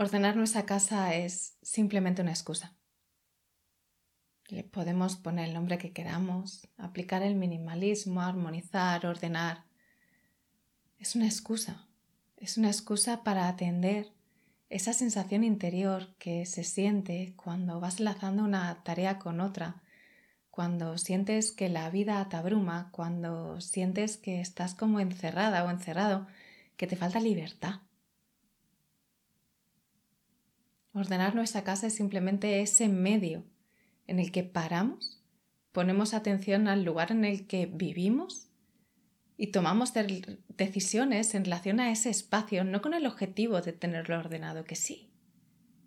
Ordenar nuestra casa es simplemente una excusa. Le podemos poner el nombre que queramos, aplicar el minimalismo, armonizar, ordenar. Es una excusa. Es una excusa para atender esa sensación interior que se siente cuando vas enlazando una tarea con otra, cuando sientes que la vida te abruma, cuando sientes que estás como encerrada o encerrado, que te falta libertad. Ordenar nuestra casa es simplemente ese medio en el que paramos, ponemos atención al lugar en el que vivimos y tomamos decisiones en relación a ese espacio, no con el objetivo de tenerlo ordenado, que sí,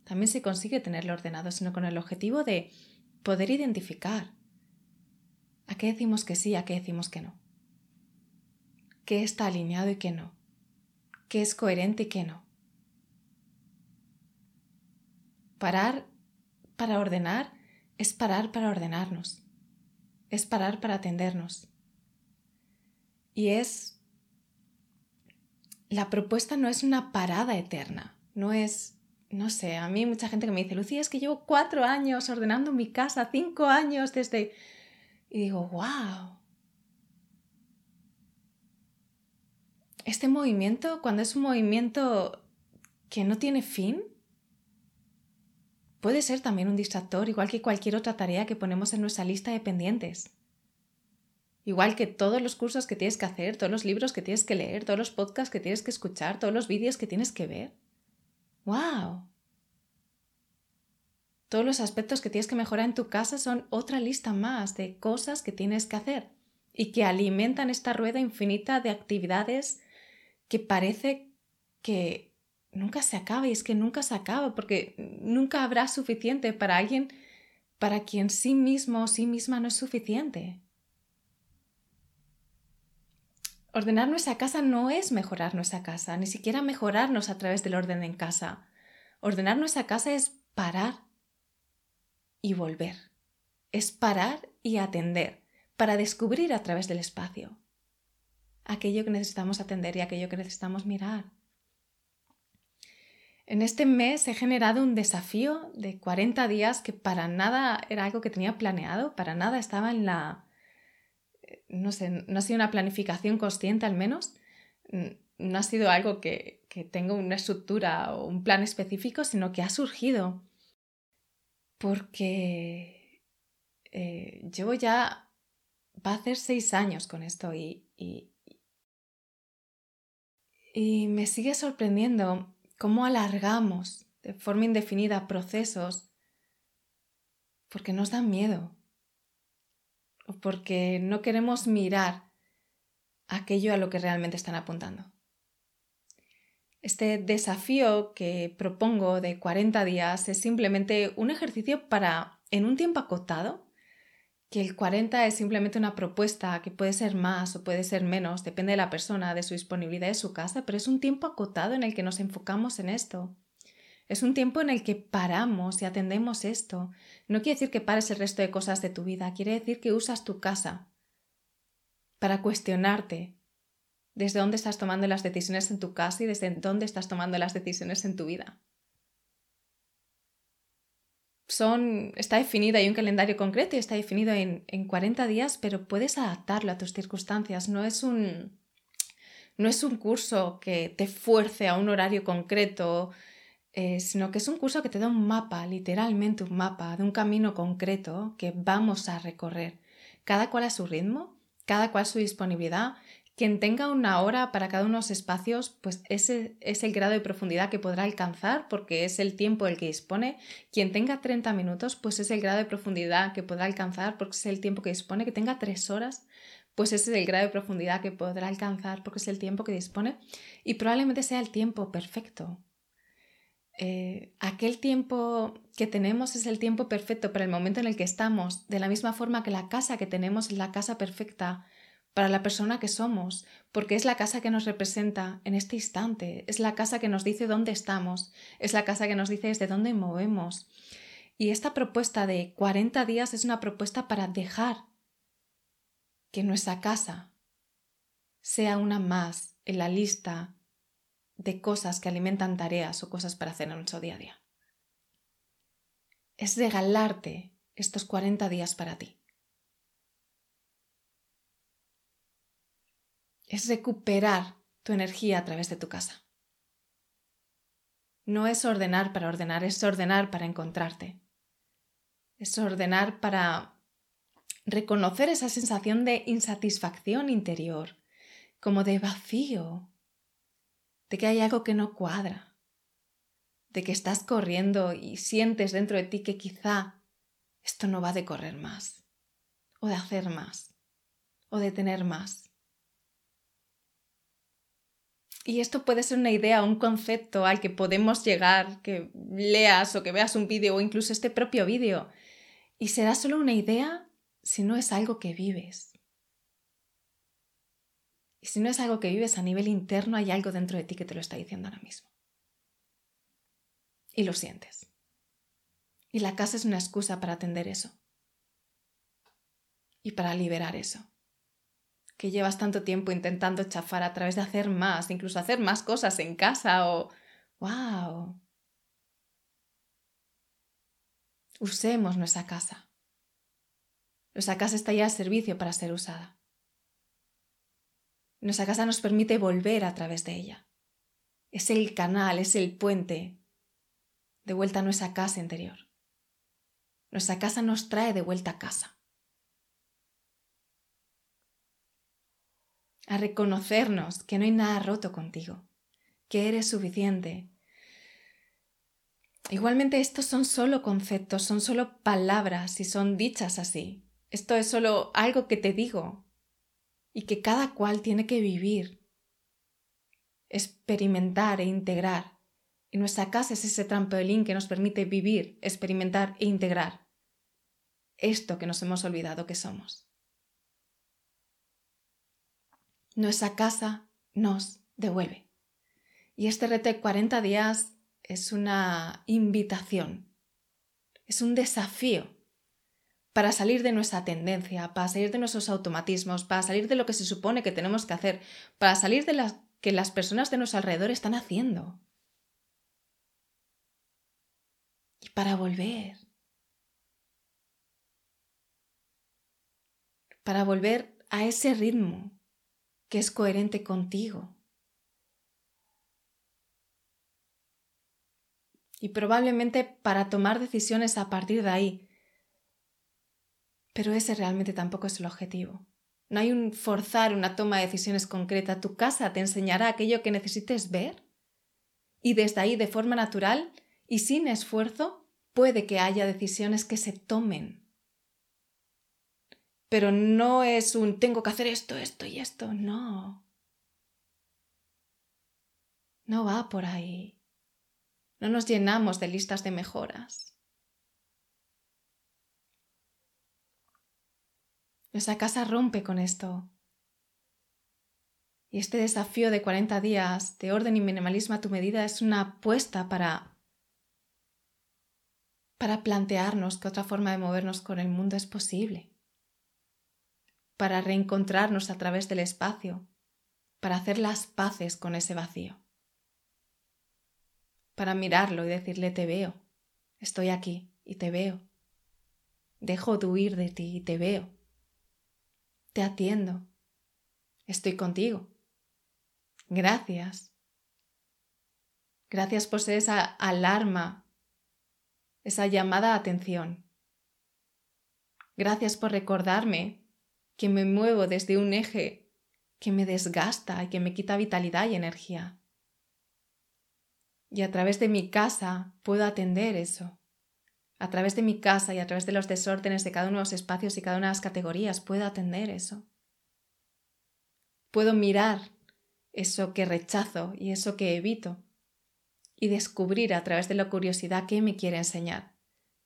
también se consigue tenerlo ordenado, sino con el objetivo de poder identificar a qué decimos que sí, a qué decimos que no, qué está alineado y qué no, qué es coherente y qué no. Parar para ordenar es parar para ordenarnos, es parar para atendernos. Y es... La propuesta no es una parada eterna, no es... No sé, a mí mucha gente que me dice, Lucía, es que llevo cuatro años ordenando mi casa, cinco años desde... Y digo, wow. Este movimiento, cuando es un movimiento que no tiene fin, Puede ser también un distractor, igual que cualquier otra tarea que ponemos en nuestra lista de pendientes. Igual que todos los cursos que tienes que hacer, todos los libros que tienes que leer, todos los podcasts que tienes que escuchar, todos los vídeos que tienes que ver. ¡Wow! Todos los aspectos que tienes que mejorar en tu casa son otra lista más de cosas que tienes que hacer y que alimentan esta rueda infinita de actividades que parece que nunca se acaba y es que nunca se acaba porque nunca habrá suficiente para alguien para quien sí mismo o sí misma no es suficiente. Ordenar nuestra casa no es mejorar nuestra casa, ni siquiera mejorarnos a través del orden en casa. Ordenar nuestra casa es parar y volver. Es parar y atender para descubrir a través del espacio aquello que necesitamos atender y aquello que necesitamos mirar. En este mes he generado un desafío de 40 días que para nada era algo que tenía planeado, para nada estaba en la... Eh, no sé, no ha sido una planificación consciente al menos, no ha sido algo que, que tenga una estructura o un plan específico, sino que ha surgido. Porque eh, llevo ya, va a hacer seis años con esto y, y, y me sigue sorprendiendo cómo alargamos de forma indefinida procesos porque nos dan miedo o porque no queremos mirar aquello a lo que realmente están apuntando. Este desafío que propongo de 40 días es simplemente un ejercicio para, en un tiempo acotado, que el 40 es simplemente una propuesta que puede ser más o puede ser menos, depende de la persona, de su disponibilidad de su casa, pero es un tiempo acotado en el que nos enfocamos en esto. Es un tiempo en el que paramos y atendemos esto. No quiere decir que pares el resto de cosas de tu vida, quiere decir que usas tu casa para cuestionarte desde dónde estás tomando las decisiones en tu casa y desde dónde estás tomando las decisiones en tu vida son, está definido, hay un calendario concreto y está definido en, en 40 días, pero puedes adaptarlo a tus circunstancias. No es, un, no es un curso que te fuerce a un horario concreto, eh, sino que es un curso que te da un mapa, literalmente un mapa de un camino concreto que vamos a recorrer. Cada cual a su ritmo, cada cual su disponibilidad quien tenga una hora para cada uno de los espacios, pues ese es el grado de profundidad que podrá alcanzar porque es el tiempo el que dispone. Quien tenga 30 minutos, pues es el grado de profundidad que podrá alcanzar porque es el tiempo que dispone. Que tenga 3 horas, pues ese es el grado de profundidad que podrá alcanzar porque es el tiempo que dispone. Y probablemente sea el tiempo perfecto. Eh, aquel tiempo que tenemos es el tiempo perfecto para el momento en el que estamos, de la misma forma que la casa que tenemos es la casa perfecta para la persona que somos, porque es la casa que nos representa en este instante, es la casa que nos dice dónde estamos, es la casa que nos dice desde dónde movemos. Y esta propuesta de 40 días es una propuesta para dejar que nuestra casa sea una más en la lista de cosas que alimentan tareas o cosas para hacer en nuestro día a día. Es regalarte estos 40 días para ti. Es recuperar tu energía a través de tu casa. No es ordenar para ordenar, es ordenar para encontrarte. Es ordenar para reconocer esa sensación de insatisfacción interior, como de vacío, de que hay algo que no cuadra, de que estás corriendo y sientes dentro de ti que quizá esto no va de correr más, o de hacer más, o de tener más. Y esto puede ser una idea, un concepto al que podemos llegar, que leas o que veas un vídeo o incluso este propio vídeo. Y será solo una idea si no es algo que vives. Y si no es algo que vives a nivel interno, hay algo dentro de ti que te lo está diciendo ahora mismo. Y lo sientes. Y la casa es una excusa para atender eso. Y para liberar eso. Que llevas tanto tiempo intentando chafar a través de hacer más, incluso hacer más cosas en casa o... ¡Wow! Usemos nuestra casa. Nuestra casa está ya a servicio para ser usada. Nuestra casa nos permite volver a través de ella. Es el canal, es el puente de vuelta a nuestra casa interior. Nuestra casa nos trae de vuelta a casa. A reconocernos que no hay nada roto contigo, que eres suficiente. Igualmente estos son solo conceptos, son solo palabras y son dichas así. Esto es solo algo que te digo, y que cada cual tiene que vivir, experimentar e integrar. Y nuestra casa es ese trampolín que nos permite vivir, experimentar e integrar esto que nos hemos olvidado que somos. Nuestra casa nos devuelve. Y este reto de 40 días es una invitación, es un desafío para salir de nuestra tendencia, para salir de nuestros automatismos, para salir de lo que se supone que tenemos que hacer, para salir de lo que las personas de nuestro alrededor están haciendo. Y para volver. Para volver a ese ritmo que es coherente contigo. Y probablemente para tomar decisiones a partir de ahí, pero ese realmente tampoco es el objetivo. No hay un forzar una toma de decisiones concreta. Tu casa te enseñará aquello que necesites ver. Y desde ahí, de forma natural y sin esfuerzo, puede que haya decisiones que se tomen. Pero no es un tengo que hacer esto, esto y esto. No. No va por ahí. No nos llenamos de listas de mejoras. Nuestra casa rompe con esto. Y este desafío de 40 días de orden y minimalismo a tu medida es una apuesta para para plantearnos que otra forma de movernos con el mundo es posible, para reencontrarnos a través del espacio, para hacer las paces con ese vacío, para mirarlo y decirle te veo, estoy aquí y te veo, dejo de huir de ti y te veo te atiendo. Estoy contigo. Gracias. Gracias por ser esa alarma, esa llamada a atención. Gracias por recordarme que me muevo desde un eje que me desgasta y que me quita vitalidad y energía. Y a través de mi casa puedo atender eso a través de mi casa y a través de los desórdenes de cada uno de los espacios y cada una de las categorías, puedo atender eso. Puedo mirar eso que rechazo y eso que evito y descubrir a través de la curiosidad qué me quiere enseñar,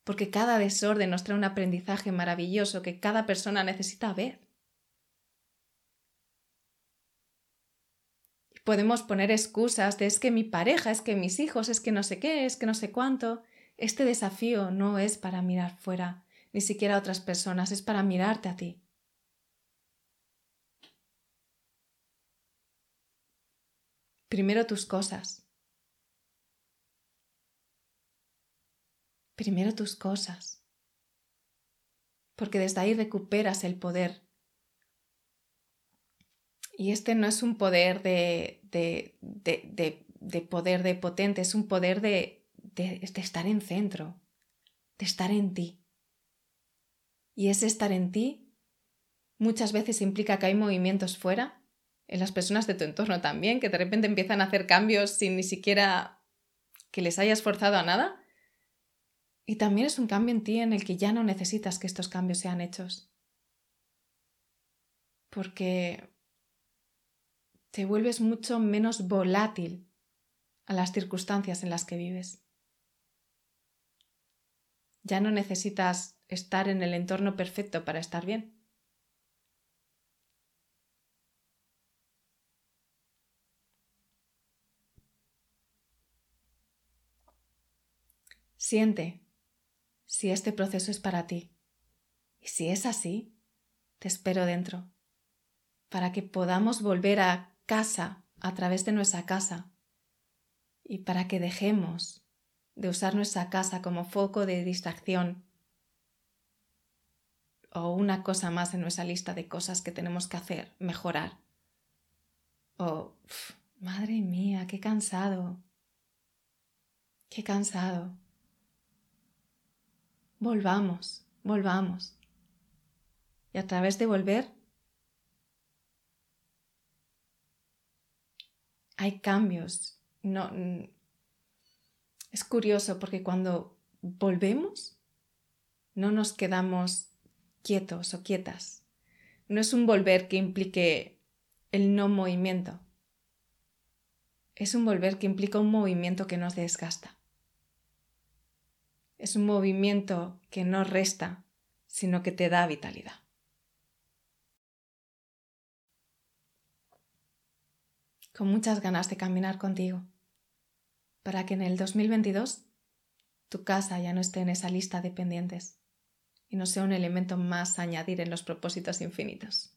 porque cada desorden nos trae un aprendizaje maravilloso que cada persona necesita ver. Podemos poner excusas de es que mi pareja, es que mis hijos, es que no sé qué, es que no sé cuánto, este desafío no es para mirar fuera, ni siquiera a otras personas, es para mirarte a ti. primero tus cosas. Primero tus cosas. Porque desde ahí recuperas el poder. Y este no es un poder de, de, de, de poder de potente, es un poder de, de estar en centro, de estar en ti. Y ese estar en ti muchas veces implica que hay movimientos fuera, en las personas de tu entorno también, que de repente empiezan a hacer cambios sin ni siquiera que les hayas forzado a nada. Y también es un cambio en ti en el que ya no necesitas que estos cambios sean hechos. Porque te vuelves mucho menos volátil a las circunstancias en las que vives. Ya no necesitas estar en el entorno perfecto para estar bien. Siente si este proceso es para ti. Y si es así, te espero dentro, para que podamos volver a casa a través de nuestra casa y para que dejemos de usar nuestra casa como foco de distracción o una cosa más en nuestra lista de cosas que tenemos que hacer, mejorar. O, madre mía, qué cansado, qué cansado. Volvamos, volvamos. Y a través de volver, hay cambios. No, es curioso porque cuando volvemos, no nos quedamos quietos o quietas. No es un volver que implique el no movimiento. Es un volver que implica un movimiento que nos desgasta. Es un movimiento que no resta, sino que te da vitalidad. Con muchas ganas de caminar contigo, para que en el 2022 tu casa ya no esté en esa lista de pendientes y no sea un elemento más a añadir en los propósitos infinitos.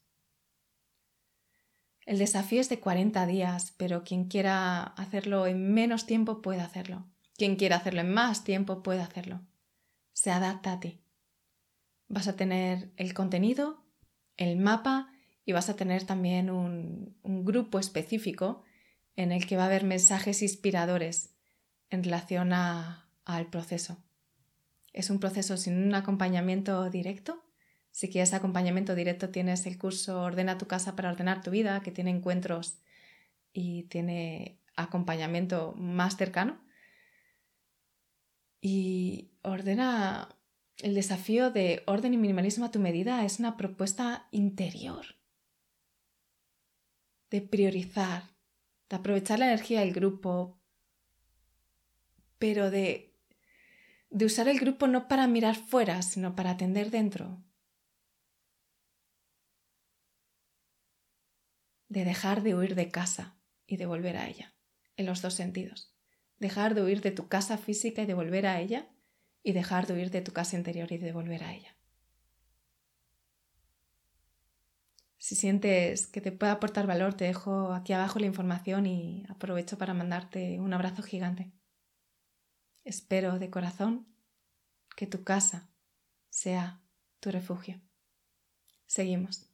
El desafío es de 40 días, pero quien quiera hacerlo en menos tiempo puede hacerlo. Quien quiera hacerlo en más tiempo puede hacerlo. Se adapta a ti. Vas a tener el contenido, el mapa y vas a tener también un, grupo específico en el que va a haber mensajes inspiradores en relación al proceso. Es un proceso sin un acompañamiento directo. Si quieres acompañamiento directo tienes el curso Ordena tu casa para ordenar tu vida, que tiene encuentros y tiene acompañamiento más cercano. Y ordena el desafío de orden y minimalismo a tu medida es una propuesta interior de priorizar, de aprovechar la energía del grupo, pero de, de usar el grupo no para mirar fuera, sino para atender dentro. De dejar de huir de casa y de volver a ella, en los dos sentidos dejar de huir de tu casa física y de volver a ella, y dejar de huir de tu casa interior y de volver a ella. Si sientes que te puede aportar valor, te dejo aquí abajo la información y aprovecho para mandarte un abrazo gigante. Espero de corazón que tu casa sea tu refugio. Seguimos.